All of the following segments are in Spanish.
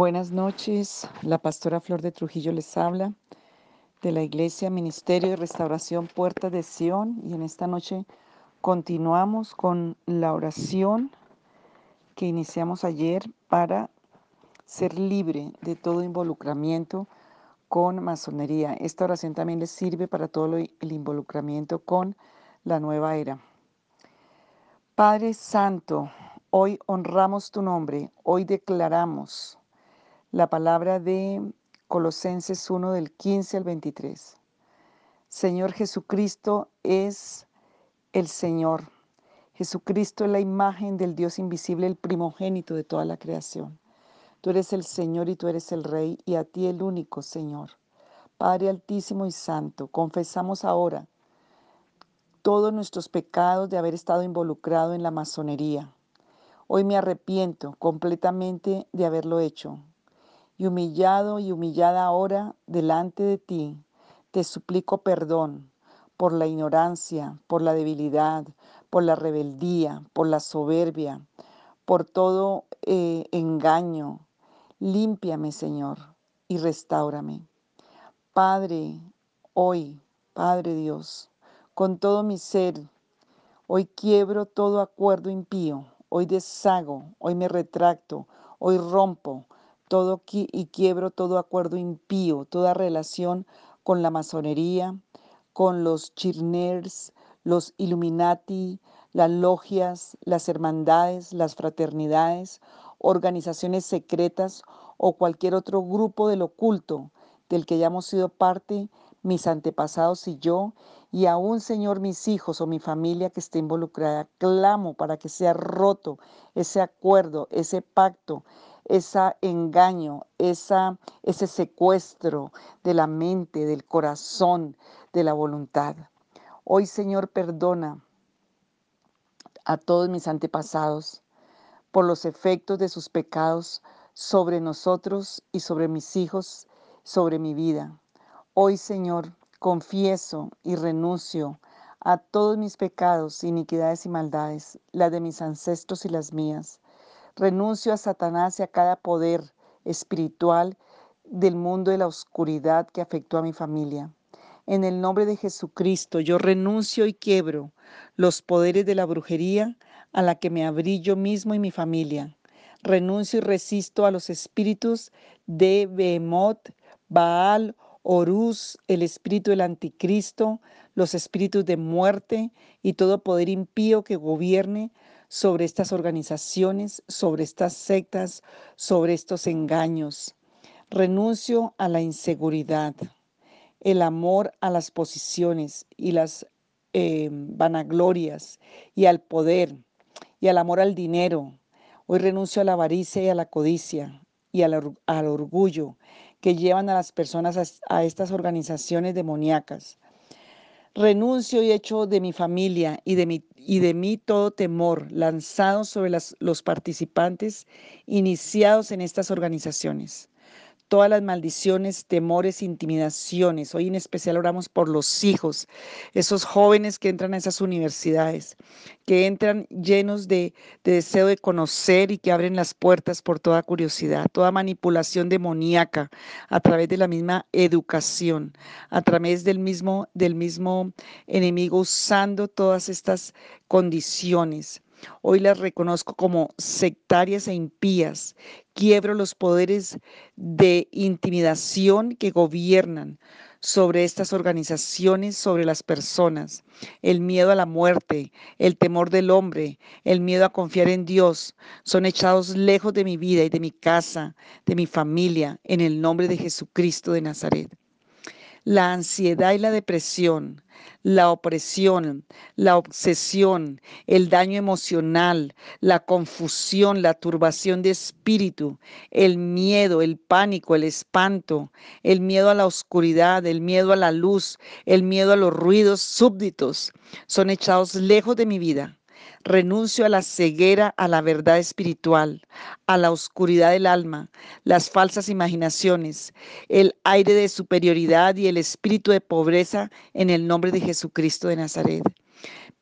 Buenas noches, la pastora Flor de Trujillo les habla de la Iglesia Ministerio de Restauración Puerta de Sión y en esta noche continuamos con la oración que iniciamos ayer para ser libre de todo involucramiento con masonería. Esta oración también les sirve para todo el involucramiento con la nueva era. Padre Santo, hoy honramos tu nombre, hoy declaramos la palabra de Colosenses 1 del 15 al 23. Señor Jesucristo es el Señor. Jesucristo es la imagen del Dios invisible, el primogénito de toda la creación. Tú eres el Señor y tú eres el Rey y a ti el único Señor. Padre Altísimo y Santo, confesamos ahora todos nuestros pecados de haber estado involucrado en la masonería. Hoy me arrepiento completamente de haberlo hecho y humillado y humillada ahora delante de ti, te suplico perdón por la ignorancia, por la debilidad, por la rebeldía, por la soberbia, por todo eh, engaño. Límpiame, Señor, y restaurame. Padre, hoy, Padre Dios, con todo mi ser, hoy quiebro todo acuerdo impío, hoy deshago, hoy me retracto, hoy rompo todo y quiebro todo acuerdo impío, toda relación con la masonería, con los chirners, los Illuminati, las logias, las hermandades, las fraternidades, organizaciones secretas o cualquier otro grupo del oculto del que hayamos sido parte mis antepasados y yo, y aún, Señor, mis hijos o mi familia que esté involucrada. Clamo para que sea roto ese acuerdo, ese pacto, ese engaño, esa, ese secuestro de la mente, del corazón, de la voluntad. Hoy, Señor, perdona a todos mis antepasados por los efectos de sus pecados sobre nosotros y sobre mis hijos, sobre mi vida. Hoy, Señor, confieso y renuncio a todos mis pecados, iniquidades y maldades, las de mis ancestros y las mías. Renuncio a Satanás y a cada poder espiritual del mundo de la oscuridad que afectó a mi familia. En el nombre de Jesucristo, yo renuncio y quiebro los poderes de la brujería a la que me abrí yo mismo y mi familia. Renuncio y resisto a los espíritus de Behemoth, Baal, Horus, el espíritu del anticristo, los espíritus de muerte y todo poder impío que gobierne sobre estas organizaciones, sobre estas sectas, sobre estos engaños. Renuncio a la inseguridad, el amor a las posiciones y las eh, vanaglorias y al poder y al amor al dinero. Hoy renuncio a la avaricia y a la codicia y al, al orgullo que llevan a las personas a, a estas organizaciones demoníacas. Renuncio y echo de mi familia y de, mi, y de mí todo temor lanzado sobre los participantes iniciados en estas organizaciones todas las maldiciones, temores, intimidaciones. Hoy en especial oramos por los hijos, esos jóvenes que entran a esas universidades, que entran llenos de, deseo de conocer y que abren las puertas por toda curiosidad, toda manipulación demoníaca a través de la misma educación, a través del mismo, del mismo enemigo usando todas estas condiciones. Hoy las reconozco como sectarias e impías. Quiebro los poderes de intimidación que gobiernan sobre estas organizaciones, sobre las personas. El miedo a la muerte, el temor del hombre, el miedo a confiar en Dios, son echados lejos de mi vida y de mi casa, de mi familia, en el nombre de Jesucristo de Nazaret la ansiedad y la depresión, la opresión, la obsesión, el daño emocional, la confusión, la turbación de espíritu, el miedo, el pánico, el espanto, el miedo a la oscuridad, el miedo a la luz, el miedo a los ruidos súbditos, son echados lejos de mi vida Renuncio a la ceguera, a la verdad espiritual, a la oscuridad del alma, las falsas imaginaciones, el aire de superioridad y el espíritu de pobreza en el nombre de Jesucristo de Nazaret.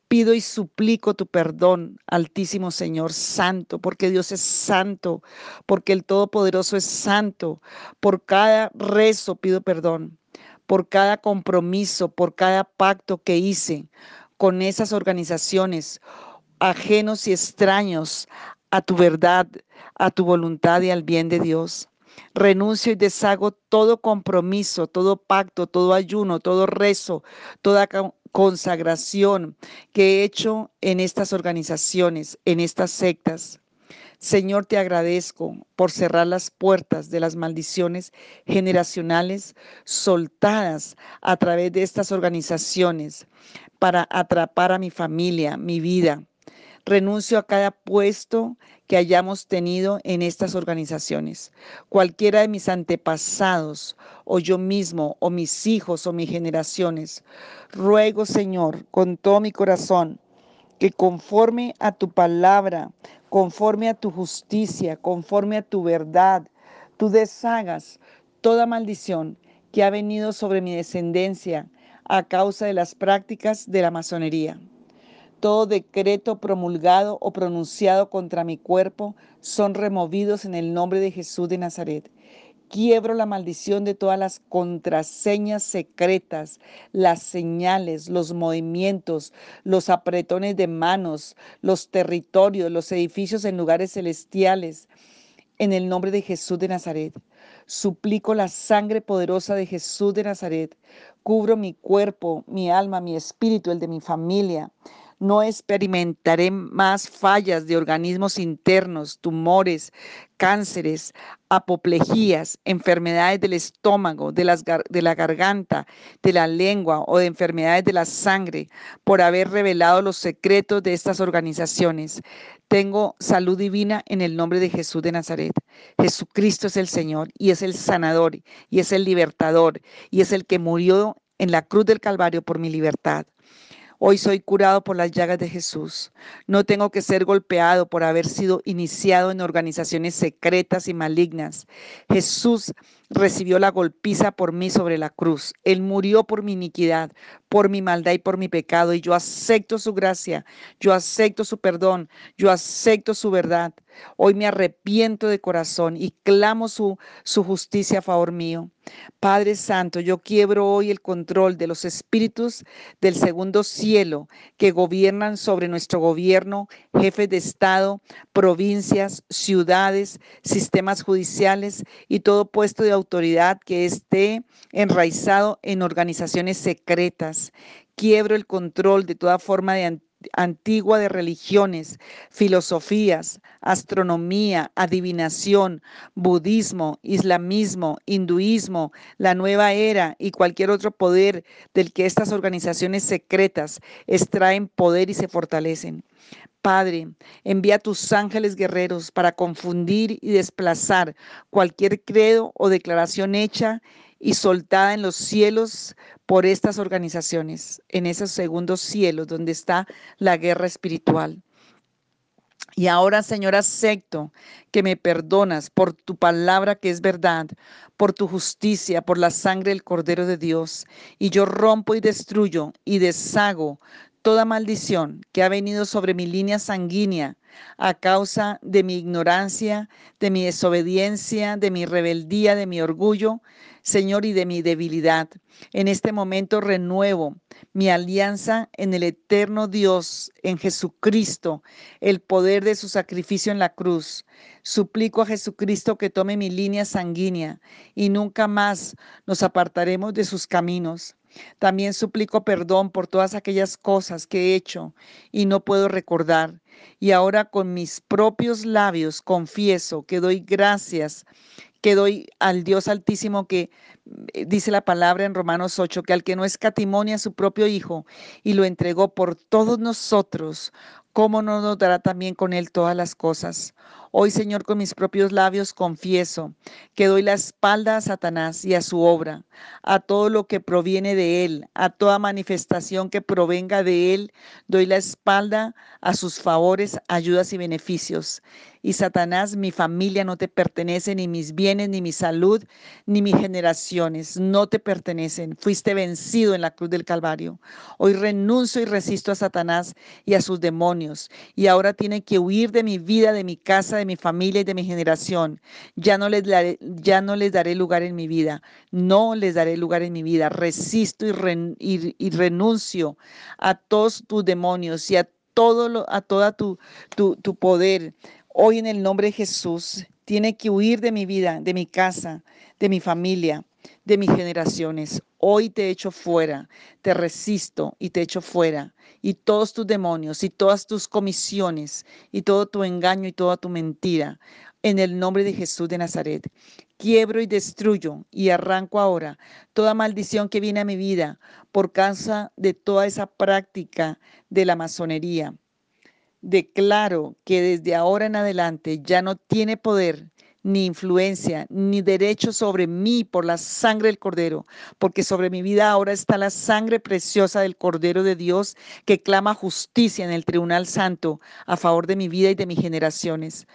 Pido y suplico tu perdón, Altísimo Señor, santo, porque Dios es santo, porque el Todopoderoso es santo. Por cada rezo pido perdón, por cada compromiso, por cada pacto que hice con esas organizaciones ajenos y extraños a tu verdad, a tu voluntad y al bien de Dios. Renuncio y deshago todo compromiso, todo pacto, todo ayuno, todo rezo, toda consagración que he hecho en estas organizaciones, en estas sectas. Señor, te agradezco por cerrar las puertas de las maldiciones generacionales soltadas a través de estas organizaciones para atrapar a mi familia, mi vida. Renuncio a cada puesto que hayamos tenido en estas organizaciones. Cualquiera de mis antepasados o yo mismo o mis hijos o mis generaciones. Ruego, Señor, con todo mi corazón, que conforme a tu palabra, conforme a tu justicia, conforme a tu verdad, tú deshagas toda maldición que ha venido sobre mi descendencia a causa de las prácticas de la masonería. Todo decreto promulgado o pronunciado contra mi cuerpo son removidos en el nombre de Jesús de Nazaret. Quiebro la maldición de todas las contraseñas secretas, las señales, los movimientos, los apretones de manos, los territorios, los edificios en lugares celestiales. En el nombre de Jesús de Nazaret, suplico la sangre poderosa de Jesús de Nazaret. Cubro mi cuerpo, mi alma, mi espíritu, el de mi familia no experimentaré más fallas de organismos internos, tumores, cánceres, apoplejías, enfermedades del estómago, de, las, de la garganta, de la lengua o de enfermedades de la sangre por haber revelado los secretos de estas organizaciones. Tengo salud divina en el nombre de Jesús de Nazaret. Jesucristo es el Señor y es el sanador y es el libertador y es el que murió en la cruz del Calvario por mi libertad. Hoy soy curado por las llagas de Jesús. No tengo que ser golpeado por haber sido iniciado en organizaciones secretas y malignas. Jesús recibió la golpiza por mí sobre la cruz. Él murió por mi iniquidad, por mi maldad y por mi pecado. Y yo acepto su gracia, yo acepto su perdón, yo acepto su verdad. Hoy me arrepiento de corazón y clamo su, su justicia a favor mío. Padre Santo, yo quiebro hoy el control de los espíritus del segundo cielo que gobiernan sobre nuestro gobierno, jefes de Estado, provincias, ciudades, sistemas judiciales y todo puesto de autoridad que esté enraizado en organizaciones secretas. Quiebro el control de toda forma de antigua de religiones, filosofías, astronomía, adivinación, budismo, islamismo, hinduismo, la nueva era y cualquier otro poder del que estas organizaciones secretas extraen poder y se fortalecen. Padre, envía tus ángeles guerreros para confundir y desplazar cualquier credo o declaración hecha y soltada en los cielos por estas organizaciones, en esos segundos cielos donde está la guerra espiritual. Y ahora, Señor, acepto que me perdonas por tu palabra que es verdad, por tu justicia, por la sangre del Cordero de Dios. Y yo rompo y destruyo y deshago toda maldición que ha venido sobre mi línea sanguínea a causa de mi ignorancia, de mi desobediencia, de mi rebeldía, de mi orgullo, Señor, y de mi debilidad. En este momento renuevo mi alianza en el eterno Dios, en Jesucristo, el poder de su sacrificio en la cruz. Suplico a Jesucristo que tome mi línea sanguínea y nunca más nos apartaremos de sus caminos. También suplico perdón por todas aquellas cosas que he hecho y no puedo recordar. Y ahora con mis propios labios confieso que doy gracias que doy al Dios Altísimo que eh, dice la palabra en Romanos 8, que al que no escatimonia a su propio Hijo y lo entregó por todos nosotros, ¿cómo no nos dará también con Él todas las cosas? Hoy, Señor, con mis propios labios confieso que doy la espalda a Satanás y a su obra, a todo lo que proviene de Él, a toda manifestación que provenga de Él, doy la espalda a sus favores, ayudas y beneficios. Y Satanás, mi familia no te pertenece, ni mis bienes, ni mi salud, ni mis generaciones, no te pertenecen. Fuiste vencido en la cruz del Calvario. Hoy renuncio y resisto a Satanás y a sus demonios. Y ahora tiene que huir de mi vida, de mi casa, de mi familia y de mi generación. Ya no les daré, lugar en mi vida. No les daré lugar en mi vida. Resisto y, renuncio a todos tus demonios y a todo a toda tu poder Hoy en el nombre de Jesús tiene que huir de mi vida, de mi casa, de mi familia, de mis generaciones. Hoy te echo fuera, te resisto y te echo fuera. Y todos tus demonios y todas tus comisiones y todo tu engaño y toda tu mentira. En el nombre de Jesús de Nazaret, quiebro y destruyo y arranco ahora toda maldición que viene a mi vida por causa de toda esa práctica de la masonería declaro que desde ahora en adelante ya no tiene poder ni influencia, ni derecho sobre mí por la sangre del Cordero, porque sobre mi vida ahora está la sangre preciosa del Cordero de Dios que clama justicia en el Tribunal Santo a favor de mi vida y de mis generaciones.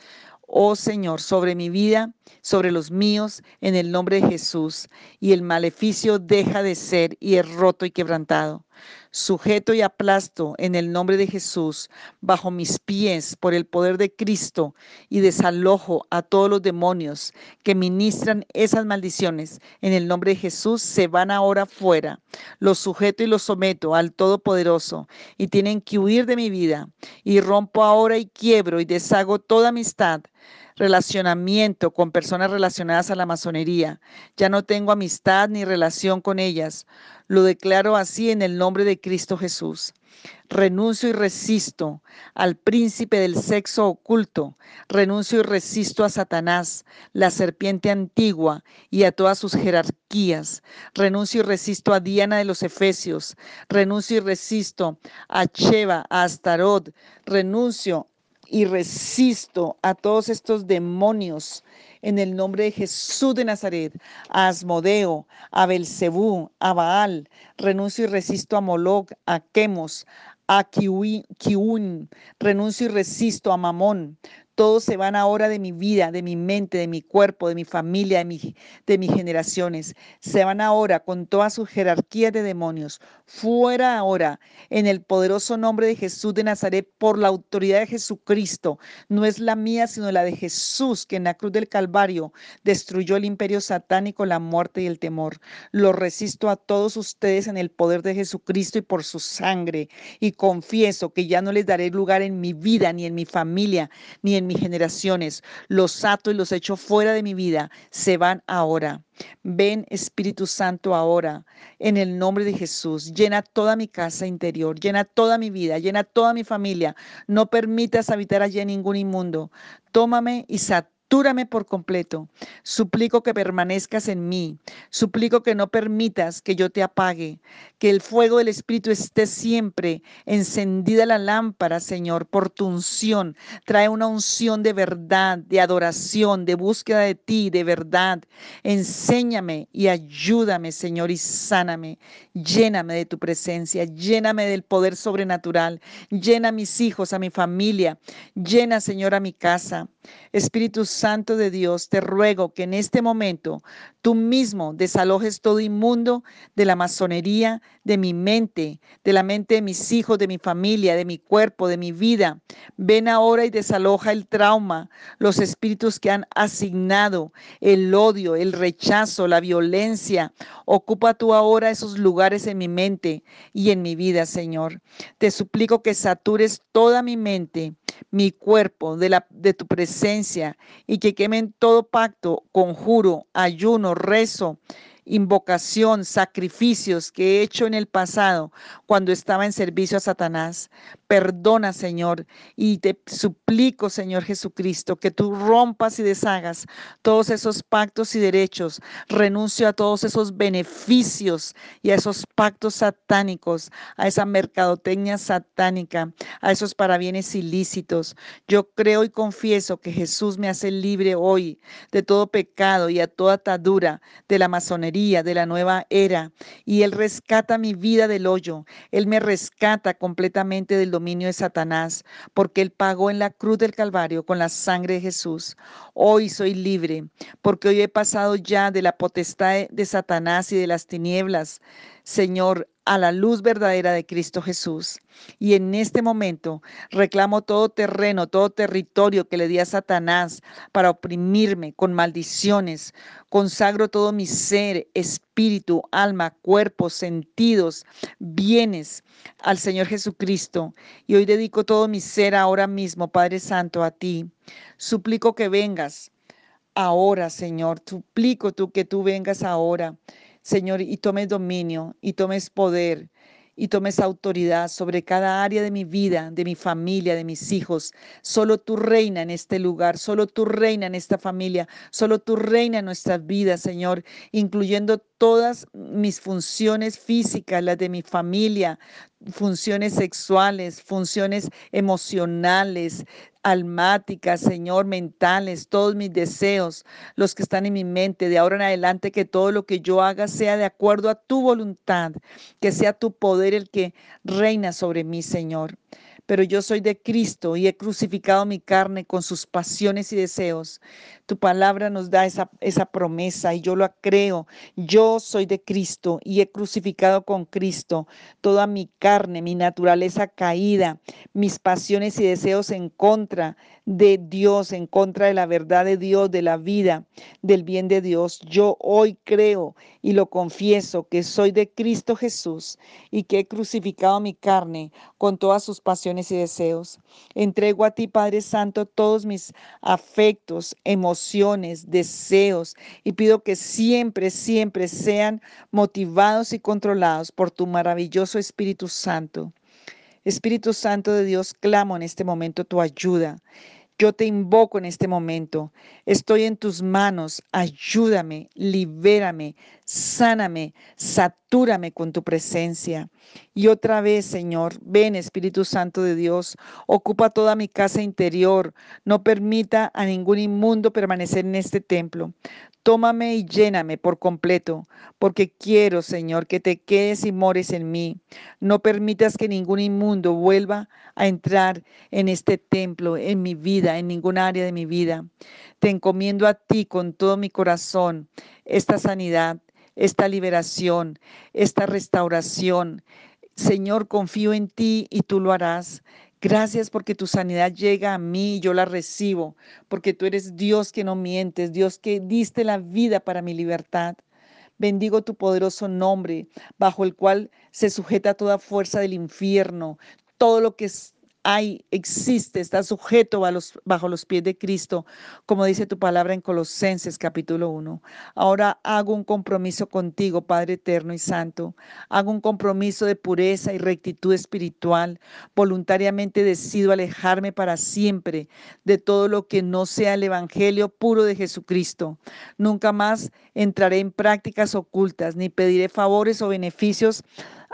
Oh Señor, sobre mi vida, sobre los míos, en el nombre de Jesús, y el maleficio deja de ser y es roto y quebrantado sujeto y aplasto en el nombre de Jesús bajo mis pies por el poder de Cristo y desalojo a todos los demonios que ministran esas maldiciones en el nombre de Jesús, se van ahora fuera. Los sujeto y los someto al Todopoderoso y tienen que huir de mi vida y rompo ahora y quiebro y deshago toda amistad relacionamiento con personas relacionadas a la masonería. Ya no tengo amistad ni relación con ellas. Lo declaro así en el nombre de Cristo Jesús. Renuncio y resisto al príncipe del sexo oculto. Renuncio y resisto a Satanás, la serpiente antigua, y a todas sus jerarquías. Renuncio y resisto a Diana de los Efesios. Renuncio y resisto a Sheba, a Astarot. Renuncio y resisto a todos estos demonios en el nombre de Jesús de Nazaret, a Asmodeo, a Belcebú, a Baal, renuncio y resisto a Moloch, a Quemos, a Kiun, renuncio y resisto a Mamón, todos se van ahora de mi vida, de mi mente, de mi cuerpo, de mi familia, de, de mis generaciones. Se van ahora con toda su jerarquía de demonios. Fuera ahora, en el poderoso nombre de Jesús de Nazaret, por la autoridad de Jesucristo. No es la mía, sino la de Jesús, que en la cruz del Calvario destruyó el imperio satánico, la muerte y el temor. Lo resisto a todos ustedes en el poder de Jesucristo y por su sangre. Y confieso que ya no les daré lugar en mi vida, ni en mi familia, ni en mis generaciones. Los ato y los echo fuera de mi vida. Se van ahora. Ven Espíritu Santo ahora, en el nombre de Jesús. Llena toda mi casa interior, llena toda mi vida, llena toda mi familia. No permitas habitar allí ningún inmundo. Tómame y satura Túrame por completo. Suplico que permanezcas en mí. Suplico que no permitas que yo te apague. Que el fuego del Espíritu esté siempre encendida la lámpara, Señor, por tu unción. Trae una unción de verdad, de adoración, de búsqueda de ti, de verdad. Enséñame y ayúdame, Señor, y sáname. Lléname de tu presencia. Lléname del poder sobrenatural. Llena a mis hijos, a mi familia. Llena, Señor, a mi casa. Espíritu Santo de Dios, te ruego que en este momento tú mismo desalojes todo inmundo de la masonería, de mi mente, de la mente de mis hijos, de mi familia, de mi cuerpo, de mi vida. Ven ahora y desaloja el trauma, los espíritus que han asignado el odio, el rechazo, la violencia. Ocupa tú ahora esos lugares en mi mente y en mi vida, Señor. Te suplico que satures toda mi mente mi cuerpo de, la, de tu presencia y que quemen todo pacto, conjuro, ayuno, rezo, invocación, sacrificios que he hecho en el pasado cuando estaba en servicio a Satanás. Perdona, Señor, y te suplico, Señor Jesucristo, que tú rompas y deshagas todos esos pactos y derechos. Renuncio a todos esos beneficios y a esos pactos satánicos, a esa mercadotecnia satánica, a esos parabienes ilícitos. Yo creo y confieso que Jesús me hace libre hoy de todo pecado y a toda atadura de la masonería, de la nueva era, y Él rescata mi vida del hoyo. Él me rescata completamente del dominio de Satanás, porque Él pagó en la cruz del Calvario con la sangre de Jesús. Hoy soy libre, porque hoy he pasado ya de la potestad de Satanás y de las tinieblas, Señor, a la luz verdadera de Cristo Jesús. Y en este momento reclamo todo terreno, todo territorio que le di a Satanás para oprimirme con maldiciones. Consagro todo mi ser, espíritu, alma, cuerpo, sentidos, bienes al Señor Jesucristo. Y hoy dedico todo mi ser ahora mismo, Padre Santo, a ti. Suplico que vengas ahora, Señor. Suplico tú que tú vengas ahora Señor, y tomes dominio y tomes poder y tomes autoridad sobre cada área de mi vida, de mi familia, de mis hijos. Solo tú reina en este lugar, solo tú reina en esta familia, solo tú reina en nuestras vidas, Señor, incluyendo todas mis funciones físicas, las de mi familia, funciones sexuales, funciones emocionales, almáticas, Señor, mentales, todos mis deseos, los que están en mi mente, de ahora en adelante, que todo lo que yo haga sea de acuerdo a tu voluntad, que sea tu poder el que reina sobre mí, Señor pero yo soy de Cristo y he crucificado mi carne con sus pasiones y deseos. Tu palabra nos da esa, esa promesa y yo lo creo. Yo soy de Cristo y he crucificado con Cristo toda mi carne, mi naturaleza caída, mis pasiones y deseos en contra de Dios, en contra de la verdad de Dios, de la vida, del bien de Dios. Yo hoy creo y lo confieso que soy de Cristo Jesús y que he crucificado mi carne con todas sus pasiones y deseos. Entrego a ti, Padre Santo, todos mis afectos, emociones, deseos y pido que siempre, siempre sean motivados y controlados por tu maravilloso Espíritu Santo. Espíritu Santo de Dios, clamo en este momento tu ayuda. Yo te invoco en este momento. Estoy en tus manos. Ayúdame, libérame, sáname, satúrame con tu presencia. Y otra vez, Señor, ven Espíritu Santo de Dios, ocupa toda mi casa interior. No permita a ningún inmundo permanecer en este templo. Tómame y lléname por completo, porque quiero, Señor, que te quedes y mores en mí. No permitas que ningún inmundo vuelva a entrar en este templo, en mi vida, en ninguna área de mi vida. Te encomiendo a ti con todo mi corazón esta sanidad, esta liberación, esta restauración. Señor, confío en ti y tú lo harás. Gracias porque tu sanidad llega a mí y yo la recibo, porque tú eres Dios que no mientes, Dios que diste la vida para mi libertad. Bendigo tu poderoso nombre, bajo el cual se sujeta toda fuerza del infierno, todo lo que es hay, existe, está sujeto bajo los, pies de Cristo, como dice tu palabra en Colosenses capítulo 1. Ahora hago un compromiso contigo, Padre eterno y santo. Hago un compromiso de pureza y rectitud espiritual. Voluntariamente decido alejarme para siempre de todo lo que no sea el Evangelio puro de Jesucristo. Nunca más entraré en prácticas ocultas, ni pediré favores o beneficios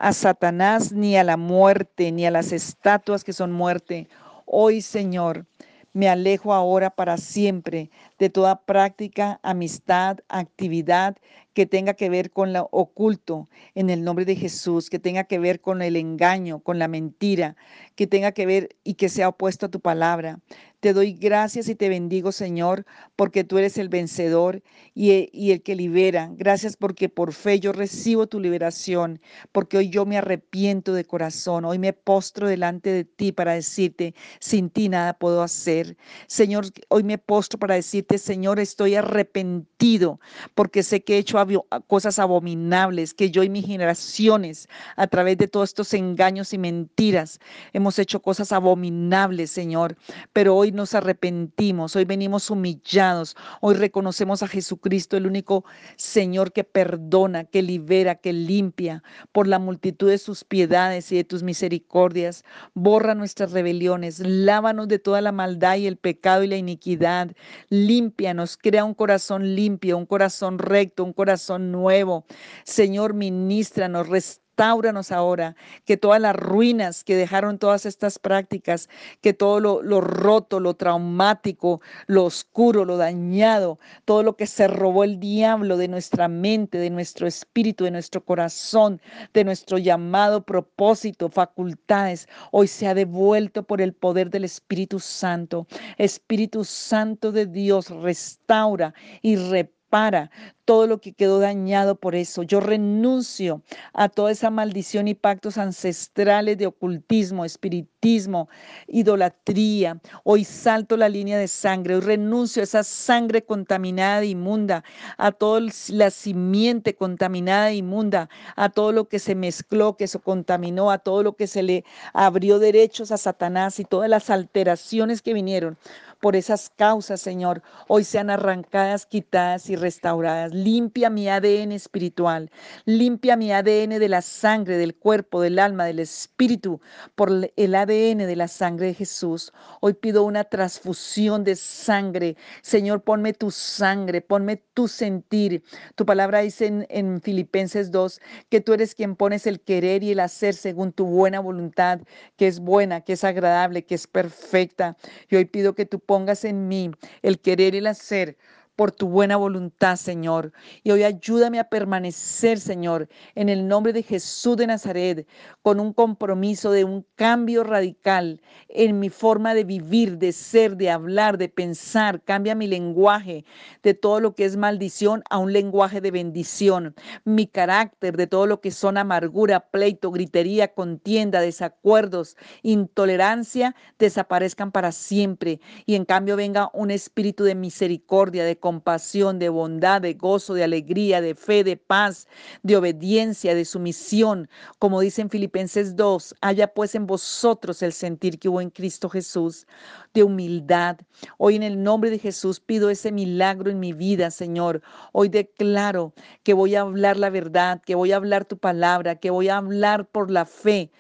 a Satanás, ni a la muerte, ni a las estatuas que son muerte. Hoy, Señor, me alejo ahora para siempre de toda práctica, amistad, actividad que tenga que ver con lo oculto en el nombre de Jesús, que tenga que ver con el engaño, con la mentira, que tenga que ver y que sea opuesto a tu palabra. Te doy gracias y te bendigo, Señor, porque tú eres el vencedor y, y, el que libera. Gracias porque por fe yo recibo tu liberación, porque hoy yo me arrepiento de corazón. Hoy me postro delante de ti para decirte, sin ti nada puedo hacer. Señor, hoy me postro para decirte, Señor, estoy arrepentido porque sé que he hecho cosas abominables, que yo y mis generaciones, a través de todos estos engaños y mentiras, hemos hecho cosas abominables, Señor. Pero hoy hoy nos arrepentimos, hoy venimos humillados, hoy reconocemos a Jesucristo, el único Señor que perdona, que libera, que limpia por la multitud de sus piedades y de tus misericordias. Borra nuestras rebeliones, lávanos de toda la maldad y el pecado y la iniquidad. Límpianos, crea un corazón limpio, un corazón recto, un corazón nuevo. Señor, ministranos, restaura restauranos ahora, que todas las ruinas que dejaron todas estas prácticas, que todo lo, roto, lo traumático, lo oscuro, lo dañado, todo lo que se robó el diablo de nuestra mente, de nuestro espíritu, de nuestro corazón, de nuestro llamado propósito, facultades, hoy se ha devuelto por el poder del Espíritu Santo. Espíritu Santo de Dios, restaura y repara para todo lo que quedó dañado por eso. Yo renuncio a toda esa maldición y pactos ancestrales de ocultismo, espiritismo, idolatría. Hoy salto la línea de sangre, hoy renuncio a esa sangre contaminada e inmunda, a toda la simiente contaminada e inmunda, a todo lo que se mezcló, que se contaminó, a todo lo que se le abrió derechos a Satanás y todas las alteraciones que vinieron por esas causas, Señor, hoy sean arrancadas, quitadas y restauradas. Limpia mi ADN espiritual, limpia mi ADN de la sangre, del cuerpo, del alma, del espíritu, por el ADN de la sangre de Jesús. Hoy pido una transfusión de sangre. Señor, ponme tu sangre, ponme tu sentir. Tu palabra dice en, en Filipenses 2 que tú eres quien pones el querer y el hacer según tu buena voluntad, que es buena, que es agradable, que es perfecta. Y hoy pido que tú pongas en mí el querer y el hacer por tu buena voluntad, Señor. Y hoy ayúdame a permanecer, Señor, en el nombre de Jesús de Nazaret, con un compromiso de un cambio radical en mi forma de vivir, de ser, de hablar, de pensar. Cambia mi lenguaje de todo lo que es maldición a un lenguaje de bendición. Mi carácter de todo lo que son amargura, pleito, gritería, contienda, desacuerdos, intolerancia, desaparezcan para siempre. Y en cambio venga un espíritu de misericordia, de compasión, de bondad, de gozo, de alegría, de fe, de paz, de obediencia, de sumisión. Como dice en Filipenses 2, haya pues en vosotros el sentir que hubo en Cristo Jesús, de humildad. Hoy en el nombre de Jesús pido ese milagro en mi vida, Señor. Hoy declaro que voy a hablar la verdad, que voy a hablar tu palabra, que voy a hablar por la fe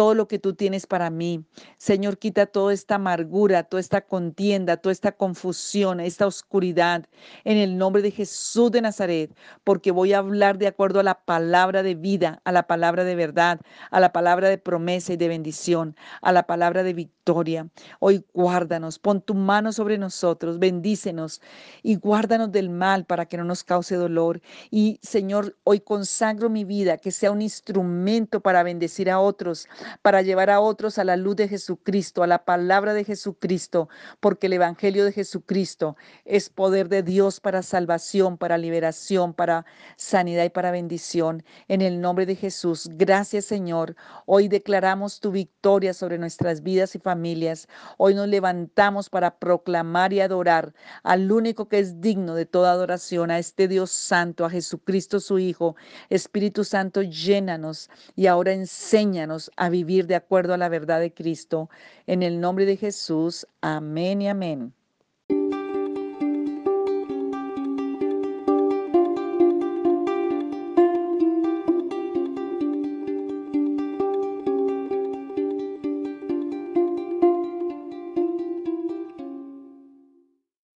todo lo que tú tienes para mí. Señor, quita toda esta amargura, toda esta contienda, toda esta confusión, esta oscuridad, en el nombre de Jesús de Nazaret, porque voy a hablar de acuerdo a la palabra de vida, a la palabra de verdad, a la palabra de promesa y de bendición, a la palabra de victoria. Hoy guárdanos, pon tu mano sobre nosotros, bendícenos y guárdanos del mal para que no nos cause dolor. Y Señor, hoy consagro mi vida, que sea un instrumento para bendecir a otros, para llevar a otros a la luz de Jesucristo, a la palabra de Jesucristo, porque el Evangelio de Jesucristo es poder de Dios para salvación, para liberación, para sanidad y para bendición. En el nombre de Jesús, gracias Señor. Hoy declaramos tu victoria sobre nuestras vidas y familias. Hoy nos levantamos para proclamar y adorar al único que es digno de toda adoración, a este Dios Santo, a Jesucristo su Hijo. Espíritu Santo, llénanos y ahora enséñanos vivir de acuerdo a la verdad de Cristo. En el nombre de Jesús, amén y amén.